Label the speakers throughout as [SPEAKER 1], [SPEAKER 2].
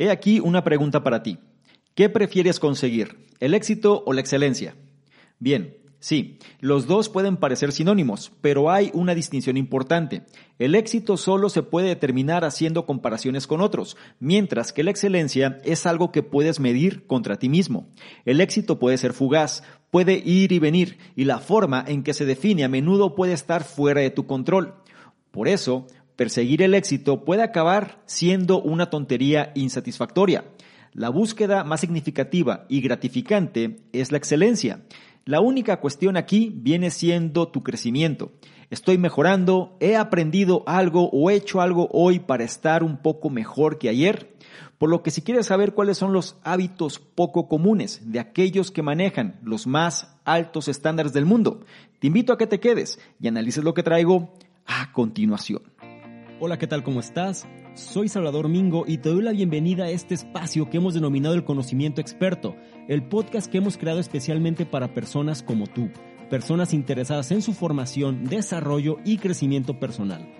[SPEAKER 1] He aquí una pregunta para ti. ¿Qué prefieres conseguir, el éxito o la excelencia? Bien, Sí, los dos pueden parecer sinónimos, pero hay una distinción importante. El éxito solo se puede determinar haciendo comparaciones con otros, mientras que la excelencia es algo que puedes medir contra ti mismo. El éxito puede ser fugaz, puede ir y venir, y la forma en que se define a menudo puede estar fuera de tu control. Por eso, perseguir el éxito puede acabar siendo una tontería insatisfactoria. La búsqueda más significativa y gratificante es la excelencia. La única cuestión aquí viene siendo tu crecimiento. Estoy mejorando, he aprendido algo o he hecho algo hoy para estar un poco mejor que ayer. Por lo que si quieres saber cuáles son los hábitos poco comunes de aquellos que manejan los más altos estándares del mundo, te invito a que te quedes y analices lo que traigo a continuación.
[SPEAKER 2] Hola, ¿qué tal? ¿Cómo estás? Soy Salvador Mingo y te doy la bienvenida a este espacio que hemos denominado el conocimiento experto, el podcast que hemos creado especialmente para personas como tú, personas interesadas en su formación, desarrollo y crecimiento personal.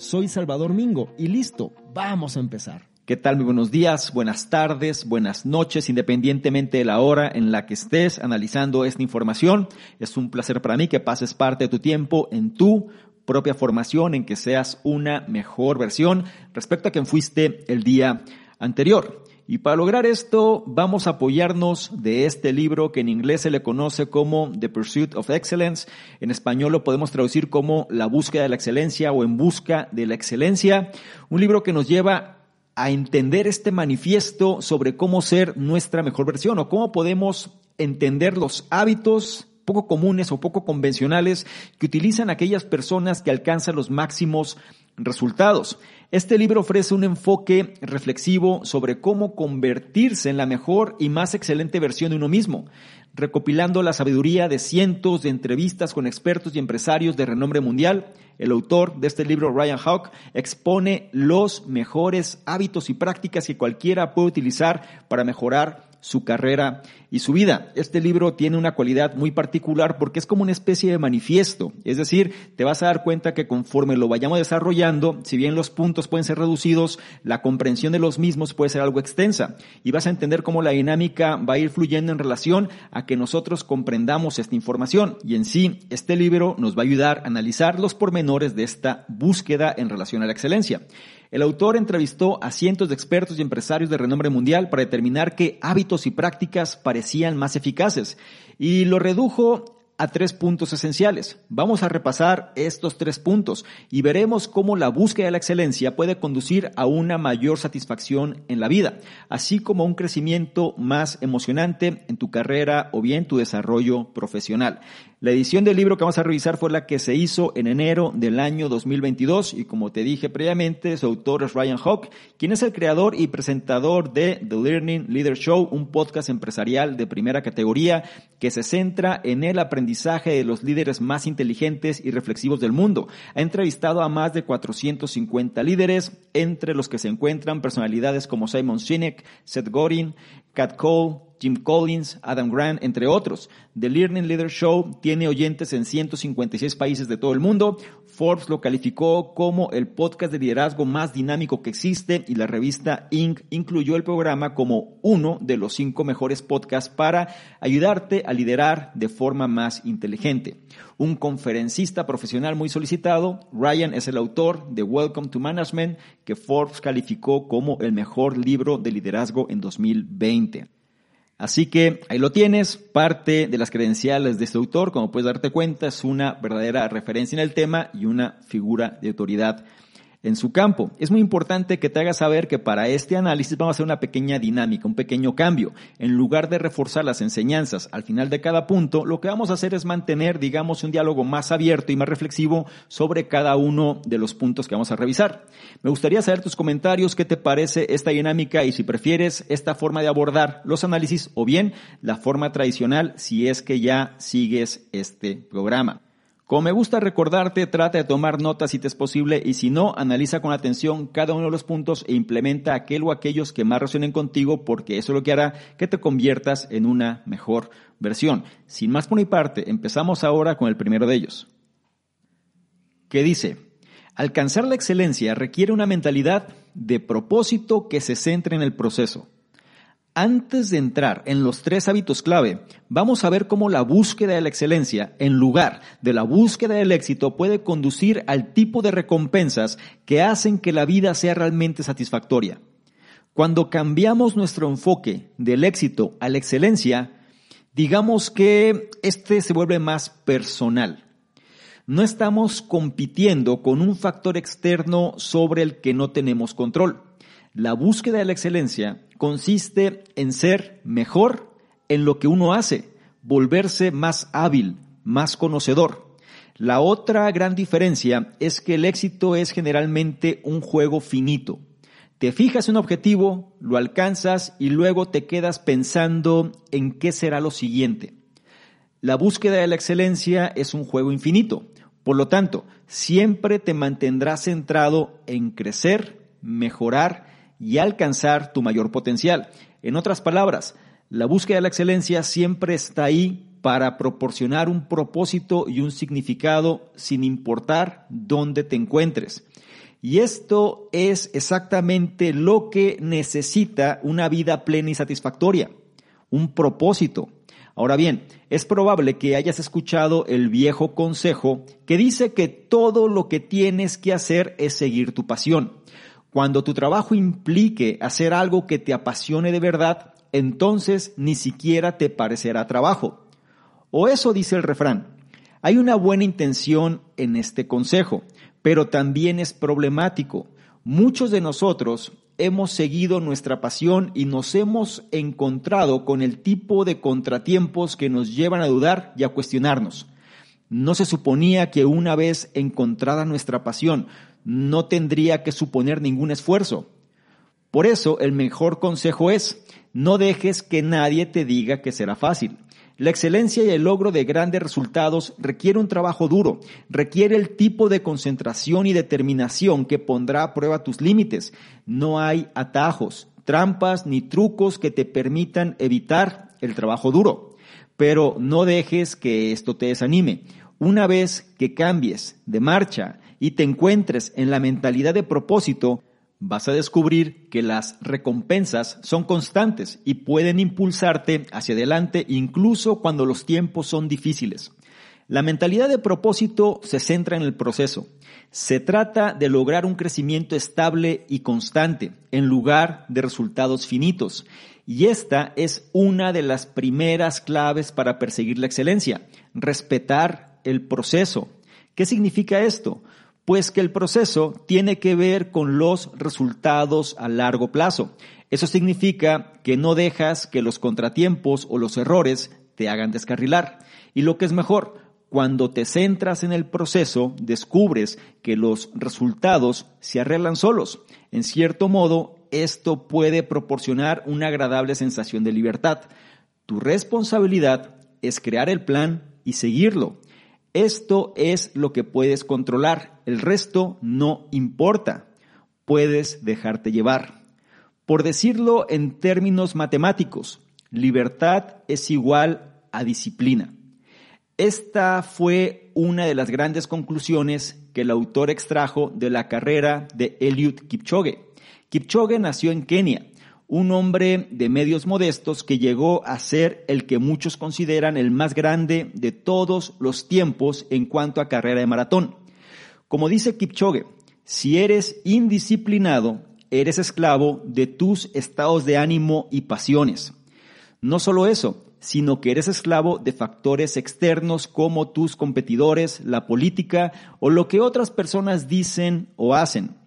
[SPEAKER 2] Soy Salvador Mingo y listo, vamos a empezar.
[SPEAKER 1] ¿Qué tal? Muy buenos días, buenas tardes, buenas noches, independientemente de la hora en la que estés analizando esta información. Es un placer para mí que pases parte de tu tiempo en tu propia formación, en que seas una mejor versión respecto a quien fuiste el día anterior. Y para lograr esto vamos a apoyarnos de este libro que en inglés se le conoce como The Pursuit of Excellence. En español lo podemos traducir como La búsqueda de la excelencia o En busca de la excelencia. Un libro que nos lleva a entender este manifiesto sobre cómo ser nuestra mejor versión o cómo podemos entender los hábitos poco comunes o poco convencionales que utilizan aquellas personas que alcanzan los máximos resultados. Este libro ofrece un enfoque reflexivo sobre cómo convertirse en la mejor y más excelente versión de uno mismo, recopilando la sabiduría de cientos de entrevistas con expertos y empresarios de renombre mundial. El autor de este libro, Ryan Hawk, expone los mejores hábitos y prácticas que cualquiera puede utilizar para mejorar su carrera y su vida. Este libro tiene una cualidad muy particular porque es como una especie de manifiesto, es decir, te vas a dar cuenta que conforme lo vayamos desarrollando, si bien los puntos pueden ser reducidos, la comprensión de los mismos puede ser algo extensa y vas a entender cómo la dinámica va a ir fluyendo en relación a que nosotros comprendamos esta información y en sí este libro nos va a ayudar a analizar los pormenores de esta búsqueda en relación a la excelencia. El autor entrevistó a cientos de expertos y empresarios de renombre mundial para determinar qué hábitos y prácticas parecían más eficaces y lo redujo a tres puntos esenciales. Vamos a repasar estos tres puntos y veremos cómo la búsqueda de la excelencia puede conducir a una mayor satisfacción en la vida, así como un crecimiento más emocionante en tu carrera o bien tu desarrollo profesional. La edición del libro que vamos a revisar fue la que se hizo en enero del año 2022 y como te dije previamente, su autor es Ryan Hawk, quien es el creador y presentador de The Learning Leader Show, un podcast empresarial de primera categoría que se centra en el aprendizaje de los líderes más inteligentes y reflexivos del mundo. Ha entrevistado a más de 450 líderes, entre los que se encuentran personalidades como Simon Sinek, Seth Godin, Cat Cole, Jim Collins, Adam Grant, entre otros. The Learning Leader Show tiene oyentes en 156 países de todo el mundo. Forbes lo calificó como el podcast de liderazgo más dinámico que existe y la revista Inc. incluyó el programa como uno de los cinco mejores podcasts para ayudarte a liderar de forma más inteligente. Un conferencista profesional muy solicitado, Ryan es el autor de Welcome to Management, que Forbes calificó como el mejor libro de liderazgo en 2020. Así que ahí lo tienes, parte de las credenciales de este autor, como puedes darte cuenta, es una verdadera referencia en el tema y una figura de autoridad en su campo. Es muy importante que te hagas saber que para este análisis vamos a hacer una pequeña dinámica, un pequeño cambio. En lugar de reforzar las enseñanzas al final de cada punto, lo que vamos a hacer es mantener, digamos, un diálogo más abierto y más reflexivo sobre cada uno de los puntos que vamos a revisar. Me gustaría saber tus comentarios, qué te parece esta dinámica y si prefieres esta forma de abordar los análisis o bien la forma tradicional si es que ya sigues este programa. Como me gusta recordarte, trata de tomar notas si te es posible y si no, analiza con atención cada uno de los puntos e implementa aquel o aquellos que más resuenen contigo porque eso es lo que hará que te conviertas en una mejor versión. Sin más por mi parte, empezamos ahora con el primero de ellos. Que dice, alcanzar la excelencia requiere una mentalidad de propósito que se centre en el proceso. Antes de entrar en los tres hábitos clave, vamos a ver cómo la búsqueda de la excelencia, en lugar de la búsqueda del éxito, puede conducir al tipo de recompensas que hacen que la vida sea realmente satisfactoria. Cuando cambiamos nuestro enfoque del éxito a la excelencia, digamos que este se vuelve más personal. No estamos compitiendo con un factor externo sobre el que no tenemos control. La búsqueda de la excelencia consiste en ser mejor en lo que uno hace, volverse más hábil, más conocedor. La otra gran diferencia es que el éxito es generalmente un juego finito. Te fijas un objetivo, lo alcanzas y luego te quedas pensando en qué será lo siguiente. La búsqueda de la excelencia es un juego infinito. Por lo tanto, siempre te mantendrás centrado en crecer, mejorar y alcanzar tu mayor potencial. En otras palabras, la búsqueda de la excelencia siempre está ahí para proporcionar un propósito y un significado sin importar dónde te encuentres. Y esto es exactamente lo que necesita una vida plena y satisfactoria, un propósito. Ahora bien, es probable que hayas escuchado el viejo consejo que dice que todo lo que tienes que hacer es seguir tu pasión. Cuando tu trabajo implique hacer algo que te apasione de verdad, entonces ni siquiera te parecerá trabajo. O eso dice el refrán. Hay una buena intención en este consejo, pero también es problemático. Muchos de nosotros hemos seguido nuestra pasión y nos hemos encontrado con el tipo de contratiempos que nos llevan a dudar y a cuestionarnos. No se suponía que una vez encontrada nuestra pasión, no tendría que suponer ningún esfuerzo. Por eso el mejor consejo es, no dejes que nadie te diga que será fácil. La excelencia y el logro de grandes resultados requiere un trabajo duro, requiere el tipo de concentración y determinación que pondrá a prueba tus límites. No hay atajos, trampas ni trucos que te permitan evitar el trabajo duro. Pero no dejes que esto te desanime. Una vez que cambies de marcha y te encuentres en la mentalidad de propósito, vas a descubrir que las recompensas son constantes y pueden impulsarte hacia adelante incluso cuando los tiempos son difíciles. La mentalidad de propósito se centra en el proceso. Se trata de lograr un crecimiento estable y constante en lugar de resultados finitos. Y esta es una de las primeras claves para perseguir la excelencia, respetar el proceso. ¿Qué significa esto? Pues que el proceso tiene que ver con los resultados a largo plazo. Eso significa que no dejas que los contratiempos o los errores te hagan descarrilar. Y lo que es mejor, cuando te centras en el proceso, descubres que los resultados se arreglan solos. En cierto modo, esto puede proporcionar una agradable sensación de libertad. Tu responsabilidad es crear el plan y seguirlo. Esto es lo que puedes controlar, el resto no importa. Puedes dejarte llevar. Por decirlo en términos matemáticos, libertad es igual a disciplina. Esta fue una de las grandes conclusiones que el autor extrajo de la carrera de Eliud Kipchoge. Kipchoge nació en Kenia un hombre de medios modestos que llegó a ser el que muchos consideran el más grande de todos los tiempos en cuanto a carrera de maratón. Como dice Kipchoge, si eres indisciplinado, eres esclavo de tus estados de ánimo y pasiones. No solo eso, sino que eres esclavo de factores externos como tus competidores, la política o lo que otras personas dicen o hacen.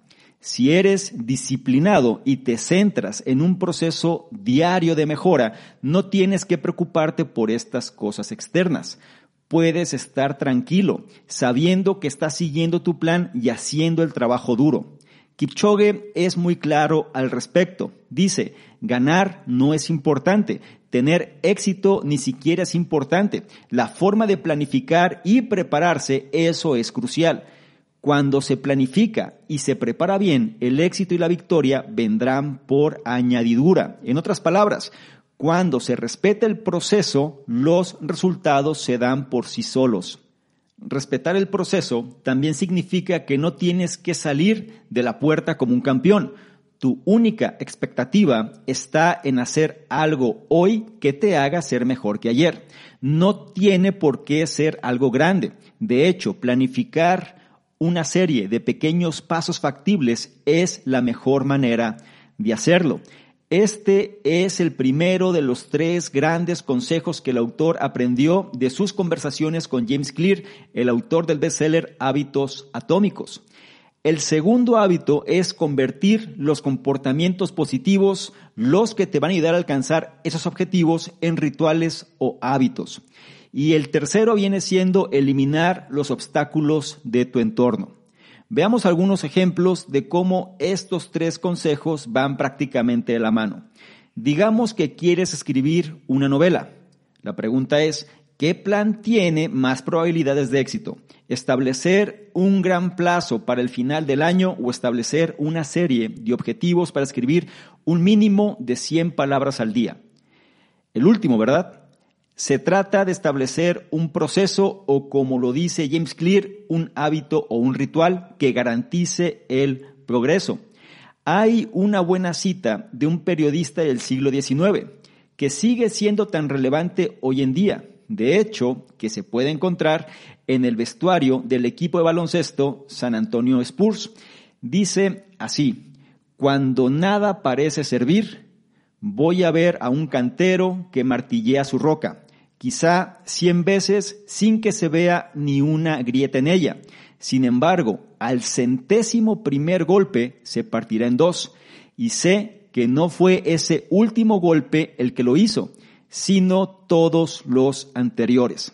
[SPEAKER 1] Si eres disciplinado y te centras en un proceso diario de mejora, no tienes que preocuparte por estas cosas externas. Puedes estar tranquilo, sabiendo que estás siguiendo tu plan y haciendo el trabajo duro. Kipchoge es muy claro al respecto. Dice, ganar no es importante, tener éxito ni siquiera es importante. La forma de planificar y prepararse, eso es crucial. Cuando se planifica y se prepara bien, el éxito y la victoria vendrán por añadidura. En otras palabras, cuando se respeta el proceso, los resultados se dan por sí solos. Respetar el proceso también significa que no tienes que salir de la puerta como un campeón. Tu única expectativa está en hacer algo hoy que te haga ser mejor que ayer. No tiene por qué ser algo grande. De hecho, planificar una serie de pequeños pasos factibles es la mejor manera de hacerlo. Este es el primero de los tres grandes consejos que el autor aprendió de sus conversaciones con James Clear, el autor del bestseller Hábitos Atómicos. El segundo hábito es convertir los comportamientos positivos, los que te van a ayudar a alcanzar esos objetivos, en rituales o hábitos. Y el tercero viene siendo eliminar los obstáculos de tu entorno. Veamos algunos ejemplos de cómo estos tres consejos van prácticamente de la mano. Digamos que quieres escribir una novela. La pregunta es, ¿qué plan tiene más probabilidades de éxito? ¿Establecer un gran plazo para el final del año o establecer una serie de objetivos para escribir un mínimo de 100 palabras al día? El último, ¿verdad? Se trata de establecer un proceso o, como lo dice James Clear, un hábito o un ritual que garantice el progreso. Hay una buena cita de un periodista del siglo XIX que sigue siendo tan relevante hoy en día. De hecho, que se puede encontrar en el vestuario del equipo de baloncesto San Antonio Spurs. Dice así, cuando nada parece servir, voy a ver a un cantero que martillea su roca quizá cien veces sin que se vea ni una grieta en ella. Sin embargo, al centésimo primer golpe se partirá en dos, y sé que no fue ese último golpe el que lo hizo, sino todos los anteriores.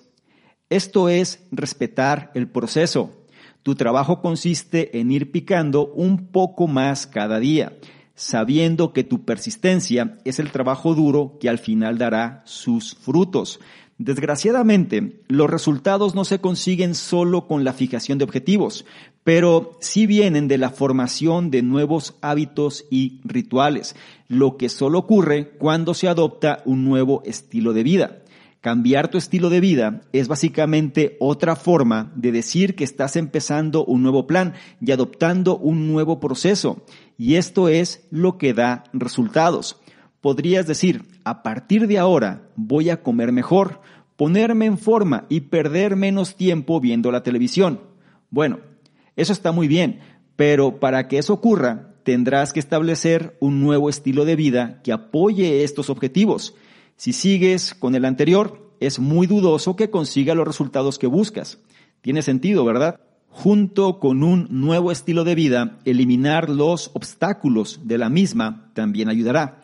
[SPEAKER 1] Esto es respetar el proceso. Tu trabajo consiste en ir picando un poco más cada día, sabiendo que tu persistencia es el trabajo duro que al final dará sus frutos. Desgraciadamente, los resultados no se consiguen solo con la fijación de objetivos, pero sí vienen de la formación de nuevos hábitos y rituales, lo que solo ocurre cuando se adopta un nuevo estilo de vida. Cambiar tu estilo de vida es básicamente otra forma de decir que estás empezando un nuevo plan y adoptando un nuevo proceso, y esto es lo que da resultados podrías decir, a partir de ahora voy a comer mejor, ponerme en forma y perder menos tiempo viendo la televisión. Bueno, eso está muy bien, pero para que eso ocurra, tendrás que establecer un nuevo estilo de vida que apoye estos objetivos. Si sigues con el anterior, es muy dudoso que consiga los resultados que buscas. Tiene sentido, ¿verdad? Junto con un nuevo estilo de vida, eliminar los obstáculos de la misma también ayudará.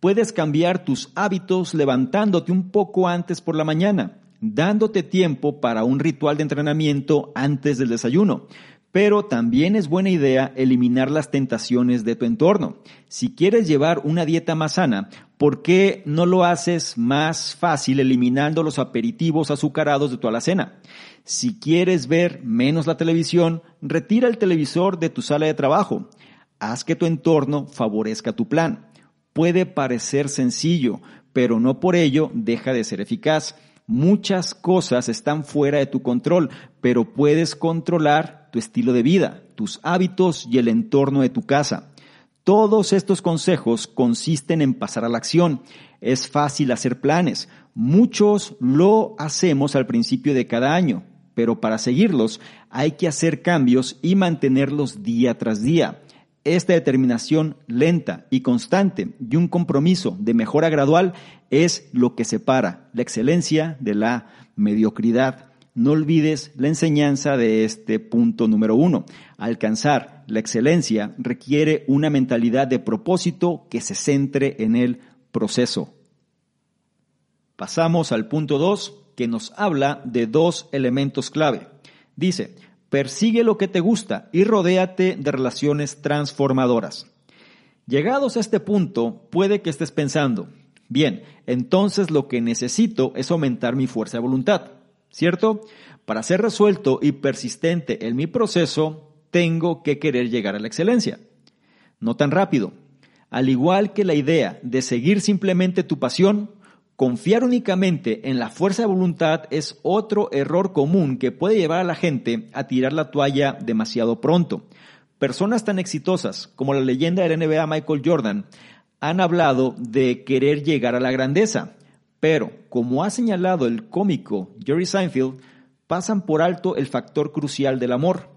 [SPEAKER 1] Puedes cambiar tus hábitos levantándote un poco antes por la mañana, dándote tiempo para un ritual de entrenamiento antes del desayuno. Pero también es buena idea eliminar las tentaciones de tu entorno. Si quieres llevar una dieta más sana, ¿por qué no lo haces más fácil eliminando los aperitivos azucarados de tu alacena? Si quieres ver menos la televisión, retira el televisor de tu sala de trabajo. Haz que tu entorno favorezca tu plan puede parecer sencillo, pero no por ello deja de ser eficaz. Muchas cosas están fuera de tu control, pero puedes controlar tu estilo de vida, tus hábitos y el entorno de tu casa. Todos estos consejos consisten en pasar a la acción. Es fácil hacer planes. Muchos lo hacemos al principio de cada año, pero para seguirlos hay que hacer cambios y mantenerlos día tras día. Esta determinación lenta y constante y un compromiso de mejora gradual es lo que separa la excelencia de la mediocridad. No olvides la enseñanza de este punto número uno. Alcanzar la excelencia requiere una mentalidad de propósito que se centre en el proceso. Pasamos al punto 2, que nos habla de dos elementos clave. Dice, persigue lo que te gusta y rodéate de relaciones transformadoras. Llegados a este punto, puede que estés pensando, bien, entonces lo que necesito es aumentar mi fuerza de voluntad, ¿cierto? Para ser resuelto y persistente en mi proceso, tengo que querer llegar a la excelencia. No tan rápido. Al igual que la idea de seguir simplemente tu pasión, confiar únicamente en la fuerza de voluntad es otro error común que puede llevar a la gente a tirar la toalla demasiado pronto. Personas tan exitosas como la leyenda del NBA Michael Jordan han hablado de querer llegar a la grandeza, pero como ha señalado el cómico Jerry Seinfeld, pasan por alto el factor crucial del amor.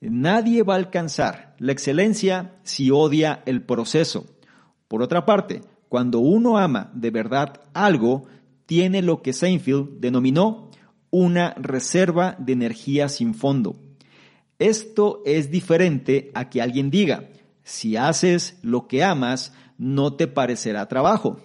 [SPEAKER 1] Nadie va a alcanzar la excelencia si odia el proceso. Por otra parte, cuando uno ama de verdad algo, tiene lo que Seinfeld denominó una reserva de energía sin fondo. Esto es diferente a que alguien diga, si haces lo que amas, no te parecerá trabajo.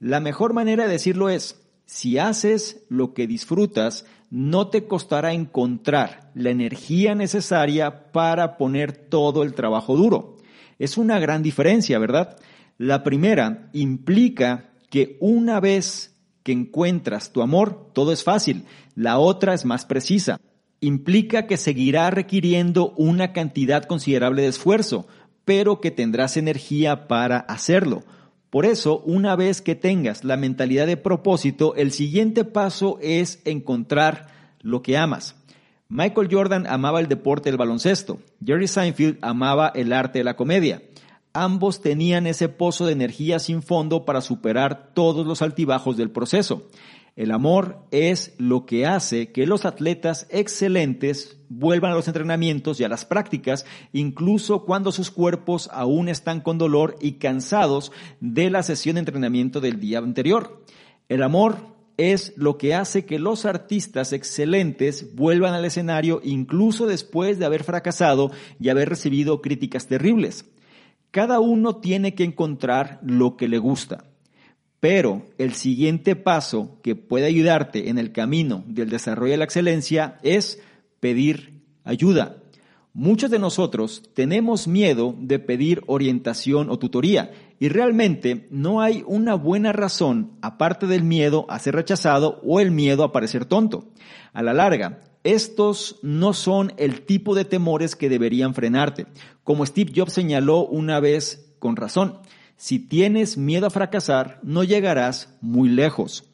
[SPEAKER 1] La mejor manera de decirlo es, si haces lo que disfrutas, no te costará encontrar la energía necesaria para poner todo el trabajo duro. Es una gran diferencia, ¿verdad? La primera implica que una vez que encuentras tu amor, todo es fácil. La otra es más precisa implica que seguirá requiriendo una cantidad considerable de esfuerzo, pero que tendrás energía para hacerlo. Por eso, una vez que tengas la mentalidad de propósito, el siguiente paso es encontrar lo que amas. Michael Jordan amaba el deporte del baloncesto, Jerry Seinfeld amaba el arte de la comedia. Ambos tenían ese pozo de energía sin fondo para superar todos los altibajos del proceso. El amor es lo que hace que los atletas excelentes vuelvan a los entrenamientos y a las prácticas, incluso cuando sus cuerpos aún están con dolor y cansados de la sesión de entrenamiento del día anterior. El amor es lo que hace que los artistas excelentes vuelvan al escenario incluso después de haber fracasado y haber recibido críticas terribles. Cada uno tiene que encontrar lo que le gusta. Pero el siguiente paso que puede ayudarte en el camino del desarrollo de la excelencia es pedir ayuda. Muchos de nosotros tenemos miedo de pedir orientación o tutoría y realmente no hay una buena razón aparte del miedo a ser rechazado o el miedo a parecer tonto. A la larga, estos no son el tipo de temores que deberían frenarte. Como Steve Jobs señaló una vez con razón, si tienes miedo a fracasar, no llegarás muy lejos.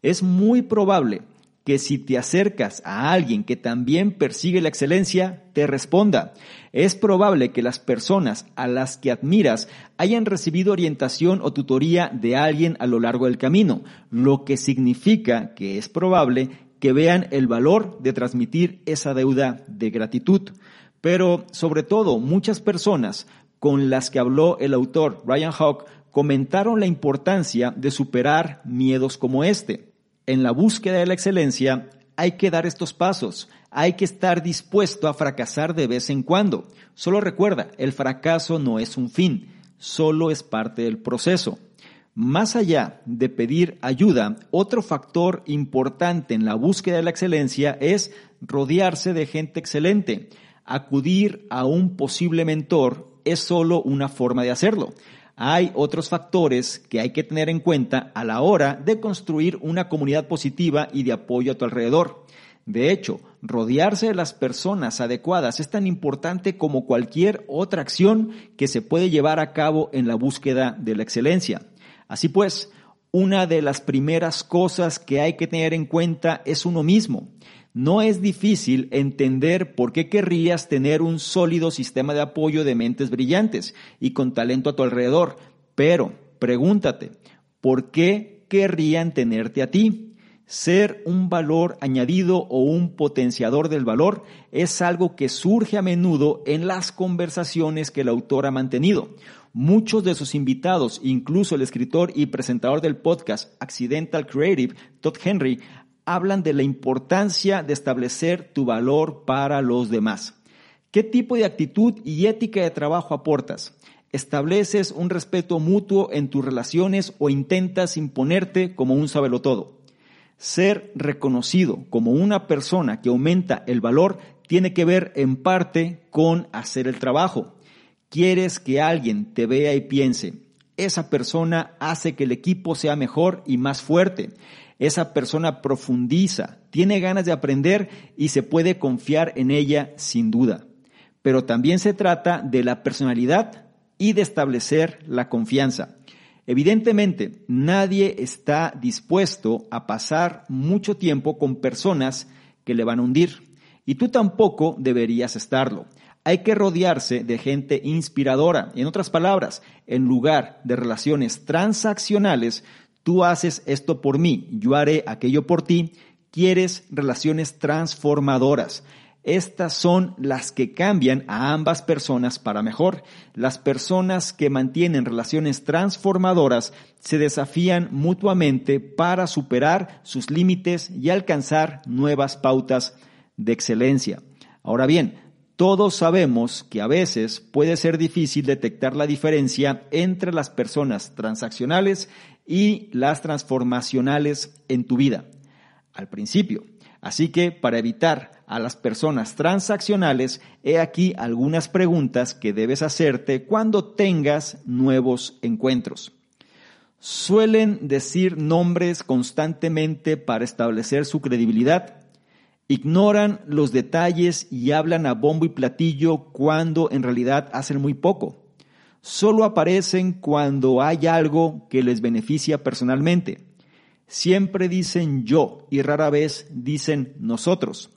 [SPEAKER 1] Es muy probable que si te acercas a alguien que también persigue la excelencia, te responda. Es probable que las personas a las que admiras hayan recibido orientación o tutoría de alguien a lo largo del camino, lo que significa que es probable que vean el valor de transmitir esa deuda de gratitud. Pero sobre todo, muchas personas con las que habló el autor Ryan Hawk comentaron la importancia de superar miedos como este. En la búsqueda de la excelencia hay que dar estos pasos, hay que estar dispuesto a fracasar de vez en cuando. Solo recuerda, el fracaso no es un fin, solo es parte del proceso. Más allá de pedir ayuda, otro factor importante en la búsqueda de la excelencia es rodearse de gente excelente. Acudir a un posible mentor es solo una forma de hacerlo. Hay otros factores que hay que tener en cuenta a la hora de construir una comunidad positiva y de apoyo a tu alrededor. De hecho, rodearse de las personas adecuadas es tan importante como cualquier otra acción que se puede llevar a cabo en la búsqueda de la excelencia. Así pues, una de las primeras cosas que hay que tener en cuenta es uno mismo. No es difícil entender por qué querrías tener un sólido sistema de apoyo de mentes brillantes y con talento a tu alrededor, pero pregúntate, ¿por qué querrían tenerte a ti? Ser un valor añadido o un potenciador del valor es algo que surge a menudo en las conversaciones que el autor ha mantenido. Muchos de sus invitados, incluso el escritor y presentador del podcast Accidental Creative, Todd Henry, hablan de la importancia de establecer tu valor para los demás. ¿Qué tipo de actitud y ética de trabajo aportas? ¿Estableces un respeto mutuo en tus relaciones o intentas imponerte como un sabelotodo? Ser reconocido como una persona que aumenta el valor tiene que ver en parte con hacer el trabajo. Quieres que alguien te vea y piense, esa persona hace que el equipo sea mejor y más fuerte. Esa persona profundiza, tiene ganas de aprender y se puede confiar en ella sin duda. Pero también se trata de la personalidad y de establecer la confianza. Evidentemente, nadie está dispuesto a pasar mucho tiempo con personas que le van a hundir. Y tú tampoco deberías estarlo. Hay que rodearse de gente inspiradora. En otras palabras, en lugar de relaciones transaccionales, tú haces esto por mí, yo haré aquello por ti. Quieres relaciones transformadoras. Estas son las que cambian a ambas personas para mejor. Las personas que mantienen relaciones transformadoras se desafían mutuamente para superar sus límites y alcanzar nuevas pautas de excelencia. Ahora bien, todos sabemos que a veces puede ser difícil detectar la diferencia entre las personas transaccionales y las transformacionales en tu vida. Al principio. Así que para evitar a las personas transaccionales, he aquí algunas preguntas que debes hacerte cuando tengas nuevos encuentros. Suelen decir nombres constantemente para establecer su credibilidad Ignoran los detalles y hablan a bombo y platillo cuando en realidad hacen muy poco. Solo aparecen cuando hay algo que les beneficia personalmente. Siempre dicen yo y rara vez dicen nosotros.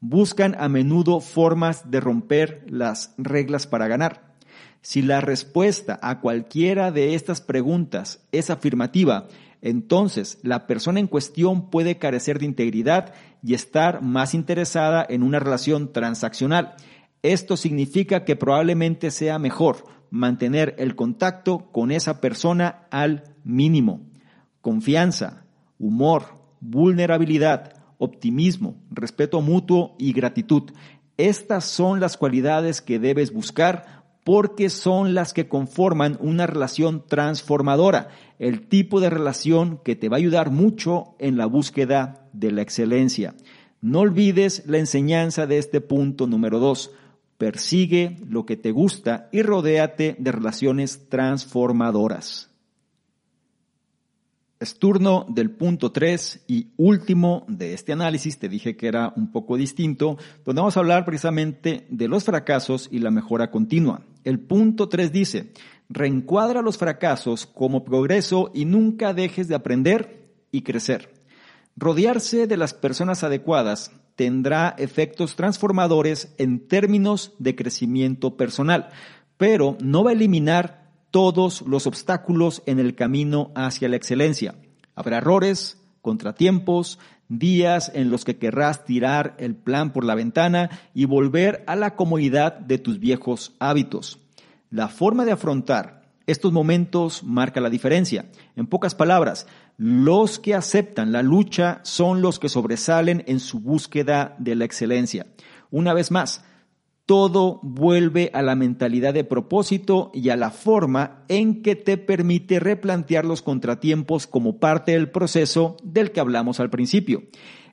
[SPEAKER 1] Buscan a menudo formas de romper las reglas para ganar. Si la respuesta a cualquiera de estas preguntas es afirmativa, entonces la persona en cuestión puede carecer de integridad y estar más interesada en una relación transaccional. Esto significa que probablemente sea mejor mantener el contacto con esa persona al mínimo. Confianza, humor, vulnerabilidad, optimismo, respeto mutuo y gratitud. Estas son las cualidades que debes buscar porque son las que conforman una relación transformadora, el tipo de relación que te va a ayudar mucho en la búsqueda de la excelencia. No olvides la enseñanza de este punto número dos. Persigue lo que te gusta y rodéate de relaciones transformadoras. Es turno del punto 3 y último de este análisis. Te dije que era un poco distinto, donde vamos a hablar precisamente de los fracasos y la mejora continua. El punto 3 dice, reencuadra los fracasos como progreso y nunca dejes de aprender y crecer. Rodearse de las personas adecuadas tendrá efectos transformadores en términos de crecimiento personal, pero no va a eliminar todos los obstáculos en el camino hacia la excelencia. Habrá errores, contratiempos, días en los que querrás tirar el plan por la ventana y volver a la comodidad de tus viejos hábitos. La forma de afrontar estos momentos marca la diferencia. En pocas palabras, los que aceptan la lucha son los que sobresalen en su búsqueda de la excelencia. Una vez más, todo vuelve a la mentalidad de propósito y a la forma en que te permite replantear los contratiempos como parte del proceso del que hablamos al principio.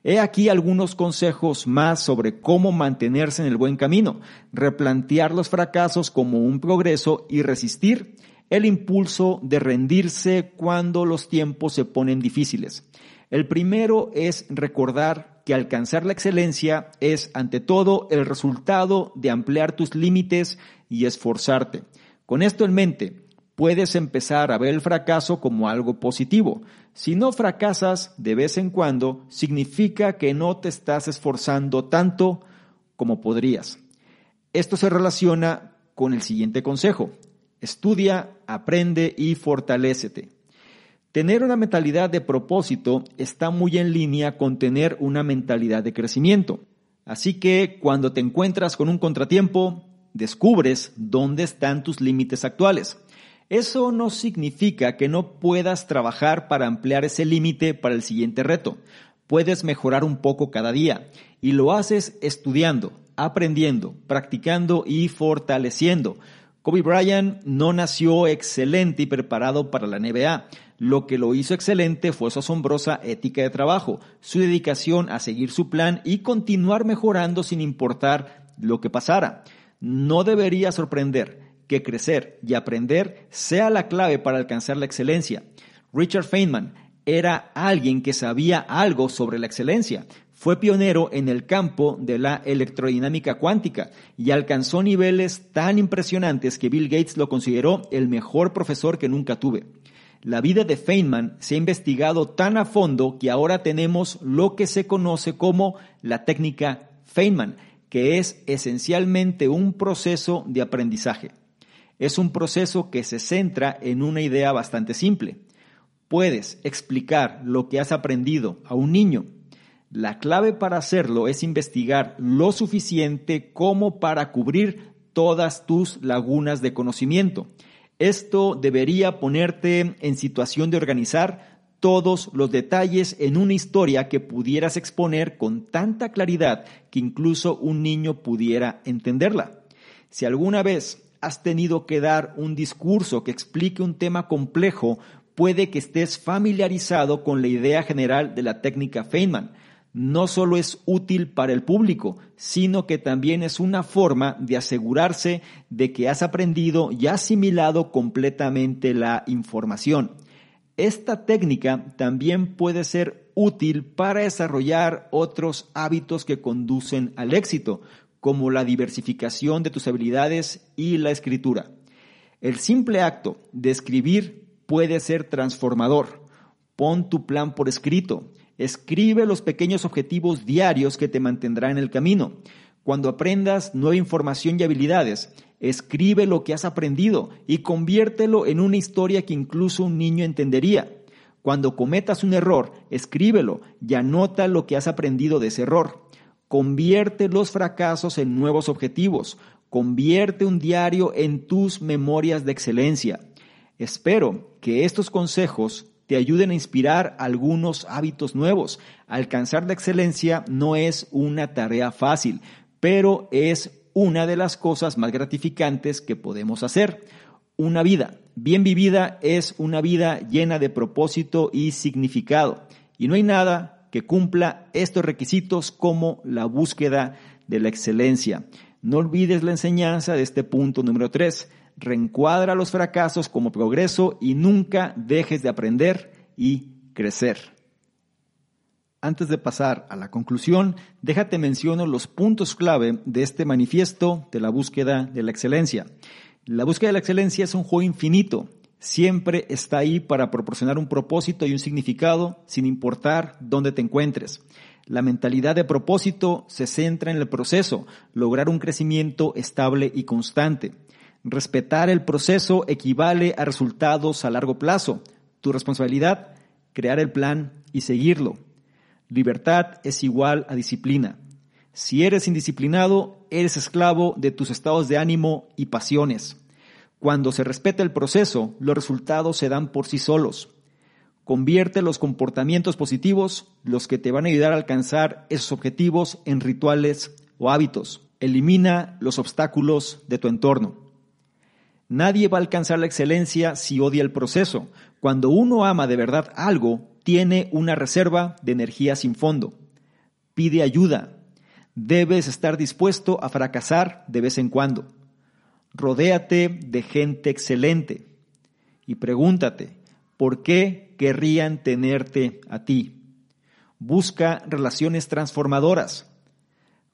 [SPEAKER 1] He aquí algunos consejos más sobre cómo mantenerse en el buen camino, replantear los fracasos como un progreso y resistir el impulso de rendirse cuando los tiempos se ponen difíciles. El primero es recordar que alcanzar la excelencia es, ante todo, el resultado de ampliar tus límites y esforzarte. Con esto en mente, puedes empezar a ver el fracaso como algo positivo. Si no fracasas de vez en cuando, significa que no te estás esforzando tanto como podrías. Esto se relaciona con el siguiente consejo. Estudia, aprende y fortalécete. Tener una mentalidad de propósito está muy en línea con tener una mentalidad de crecimiento. Así que cuando te encuentras con un contratiempo, descubres dónde están tus límites actuales. Eso no significa que no puedas trabajar para ampliar ese límite para el siguiente reto. Puedes mejorar un poco cada día y lo haces estudiando, aprendiendo, practicando y fortaleciendo. Kobe Bryant no nació excelente y preparado para la NBA. Lo que lo hizo excelente fue su asombrosa ética de trabajo, su dedicación a seguir su plan y continuar mejorando sin importar lo que pasara. No debería sorprender que crecer y aprender sea la clave para alcanzar la excelencia. Richard Feynman era alguien que sabía algo sobre la excelencia. Fue pionero en el campo de la electrodinámica cuántica y alcanzó niveles tan impresionantes que Bill Gates lo consideró el mejor profesor que nunca tuve. La vida de Feynman se ha investigado tan a fondo que ahora tenemos lo que se conoce como la técnica Feynman, que es esencialmente un proceso de aprendizaje. Es un proceso que se centra en una idea bastante simple. Puedes explicar lo que has aprendido a un niño la clave para hacerlo es investigar lo suficiente como para cubrir todas tus lagunas de conocimiento. Esto debería ponerte en situación de organizar todos los detalles en una historia que pudieras exponer con tanta claridad que incluso un niño pudiera entenderla. Si alguna vez has tenido que dar un discurso que explique un tema complejo, puede que estés familiarizado con la idea general de la técnica Feynman no solo es útil para el público, sino que también es una forma de asegurarse de que has aprendido y asimilado completamente la información. Esta técnica también puede ser útil para desarrollar otros hábitos que conducen al éxito, como la diversificación de tus habilidades y la escritura. El simple acto de escribir puede ser transformador. Pon tu plan por escrito Escribe los pequeños objetivos diarios que te mantendrán en el camino. Cuando aprendas nueva información y habilidades, escribe lo que has aprendido y conviértelo en una historia que incluso un niño entendería. Cuando cometas un error, escríbelo y anota lo que has aprendido de ese error. Convierte los fracasos en nuevos objetivos. Convierte un diario en tus memorias de excelencia. Espero que estos consejos te ayuden a inspirar algunos hábitos nuevos. Alcanzar la excelencia no es una tarea fácil, pero es una de las cosas más gratificantes que podemos hacer. Una vida bien vivida es una vida llena de propósito y significado. Y no hay nada que cumpla estos requisitos como la búsqueda de la excelencia. No olvides la enseñanza de este punto número 3 reencuadra los fracasos como progreso y nunca dejes de aprender y crecer. Antes de pasar a la conclusión, déjate menciono los puntos clave de este manifiesto de la búsqueda de la excelencia. La búsqueda de la excelencia es un juego infinito. Siempre está ahí para proporcionar un propósito y un significado sin importar dónde te encuentres. La mentalidad de propósito se centra en el proceso, lograr un crecimiento estable y constante. Respetar el proceso equivale a resultados a largo plazo. Tu responsabilidad, crear el plan y seguirlo. Libertad es igual a disciplina. Si eres indisciplinado, eres esclavo de tus estados de ánimo y pasiones. Cuando se respeta el proceso, los resultados se dan por sí solos. Convierte los comportamientos positivos, los que te van a ayudar a alcanzar esos objetivos, en rituales o hábitos. Elimina los obstáculos de tu entorno. Nadie va a alcanzar la excelencia si odia el proceso. Cuando uno ama de verdad algo, tiene una reserva de energía sin fondo. Pide ayuda. Debes estar dispuesto a fracasar de vez en cuando. Rodéate de gente excelente y pregúntate, ¿por qué querrían tenerte a ti? Busca relaciones transformadoras,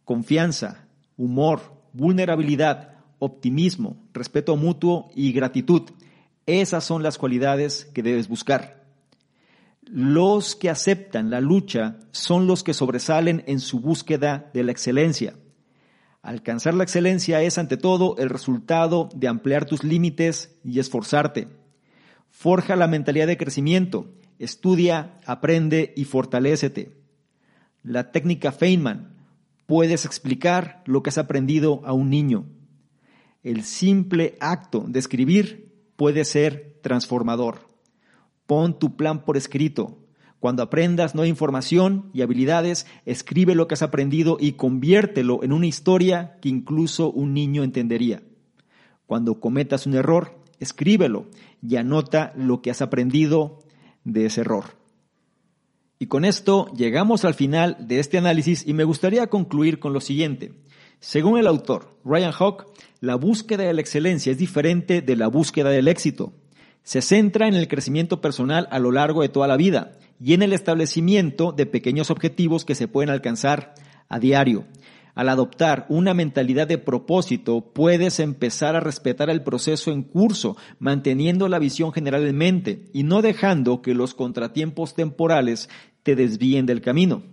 [SPEAKER 1] confianza, humor, vulnerabilidad, optimismo, respeto mutuo y gratitud. Esas son las cualidades que debes buscar. Los que aceptan la lucha son los que sobresalen en su búsqueda de la excelencia. Alcanzar la excelencia es ante todo el resultado de ampliar tus límites y esforzarte. Forja la mentalidad de crecimiento, estudia, aprende y fortalécete. La técnica Feynman. Puedes explicar lo que has aprendido a un niño. El simple acto de escribir puede ser transformador. Pon tu plan por escrito. Cuando aprendas nueva información y habilidades, escribe lo que has aprendido y conviértelo en una historia que incluso un niño entendería. Cuando cometas un error, escríbelo y anota lo que has aprendido de ese error. Y con esto llegamos al final de este análisis y me gustaría concluir con lo siguiente. Según el autor, Ryan Hawk, la búsqueda de la excelencia es diferente de la búsqueda del éxito. Se centra en el crecimiento personal a lo largo de toda la vida y en el establecimiento de pequeños objetivos que se pueden alcanzar a diario. Al adoptar una mentalidad de propósito, puedes empezar a respetar el proceso en curso, manteniendo la visión general en mente y no dejando que los contratiempos temporales te desvíen del camino.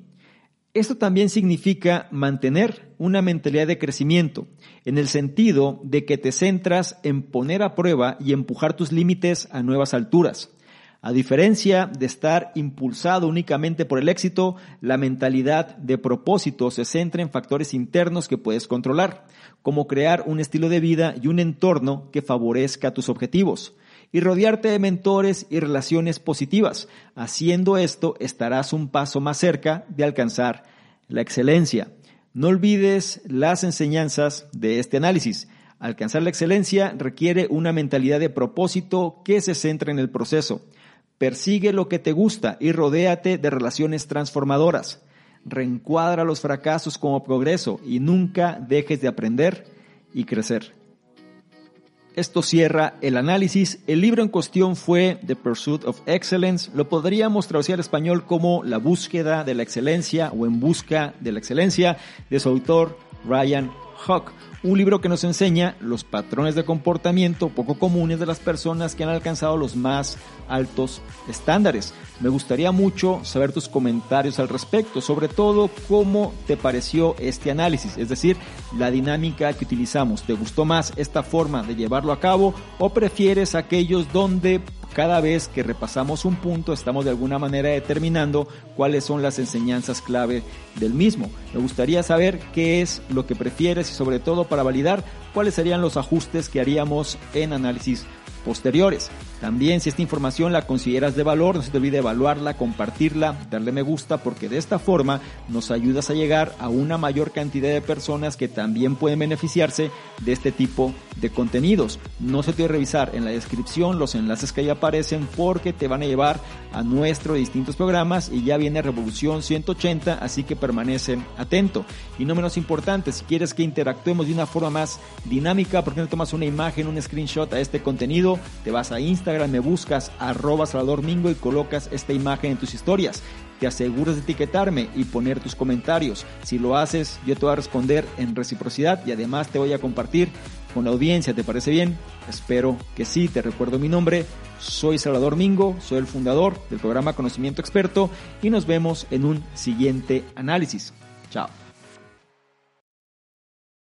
[SPEAKER 1] Esto también significa mantener una mentalidad de crecimiento, en el sentido de que te centras en poner a prueba y empujar tus límites a nuevas alturas. A diferencia de estar impulsado únicamente por el éxito, la mentalidad de propósito se centra en factores internos que puedes controlar, como crear un estilo de vida y un entorno que favorezca tus objetivos, y rodearte de mentores y relaciones positivas. Haciendo esto estarás un paso más cerca de alcanzar la excelencia. No olvides las enseñanzas de este análisis. Alcanzar la excelencia requiere una mentalidad de propósito que se centra en el proceso Persigue lo que te gusta y rodéate de relaciones transformadoras. Reencuadra los fracasos como progreso y nunca dejes de aprender y crecer. Esto cierra el análisis. El libro en cuestión fue The Pursuit of Excellence. Lo podríamos traducir al español como La búsqueda de la excelencia o En busca de la excelencia de su autor Ryan Hawk un libro que nos enseña los patrones de comportamiento poco comunes de las personas que han alcanzado los más altos estándares. Me gustaría mucho saber tus comentarios al respecto, sobre todo cómo te pareció este análisis, es decir, la dinámica que utilizamos. ¿Te gustó más esta forma de llevarlo a cabo o prefieres aquellos donde cada vez que repasamos un punto estamos de alguna manera determinando cuáles son las enseñanzas clave del mismo. Me gustaría saber qué es lo que prefieres y sobre todo para validar cuáles serían los ajustes que haríamos en análisis posteriores. También si esta información la consideras de valor, no se te olvide evaluarla, compartirla, darle me gusta, porque de esta forma nos ayudas a llegar a una mayor cantidad de personas que también pueden beneficiarse de este tipo de contenidos. No se te olvide revisar en la descripción los enlaces que ahí aparecen porque te van a llevar a nuestros distintos programas y ya viene Revolución 180, así que permanece atento. Y no menos importante, si quieres que interactuemos de una forma más dinámica, ¿por qué no tomas una imagen, un screenshot a este Te vas a Instagram me buscas arroba Salvador Mingo y colocas esta imagen en tus historias. Te aseguras de etiquetarme y poner tus comentarios. Si lo haces, yo te voy a responder en reciprocidad y además te voy a compartir con la audiencia. ¿Te parece bien? Espero que sí. Te recuerdo mi nombre. Soy Salvador Mingo, soy el fundador del programa Conocimiento Experto y nos vemos en un siguiente análisis. Chao.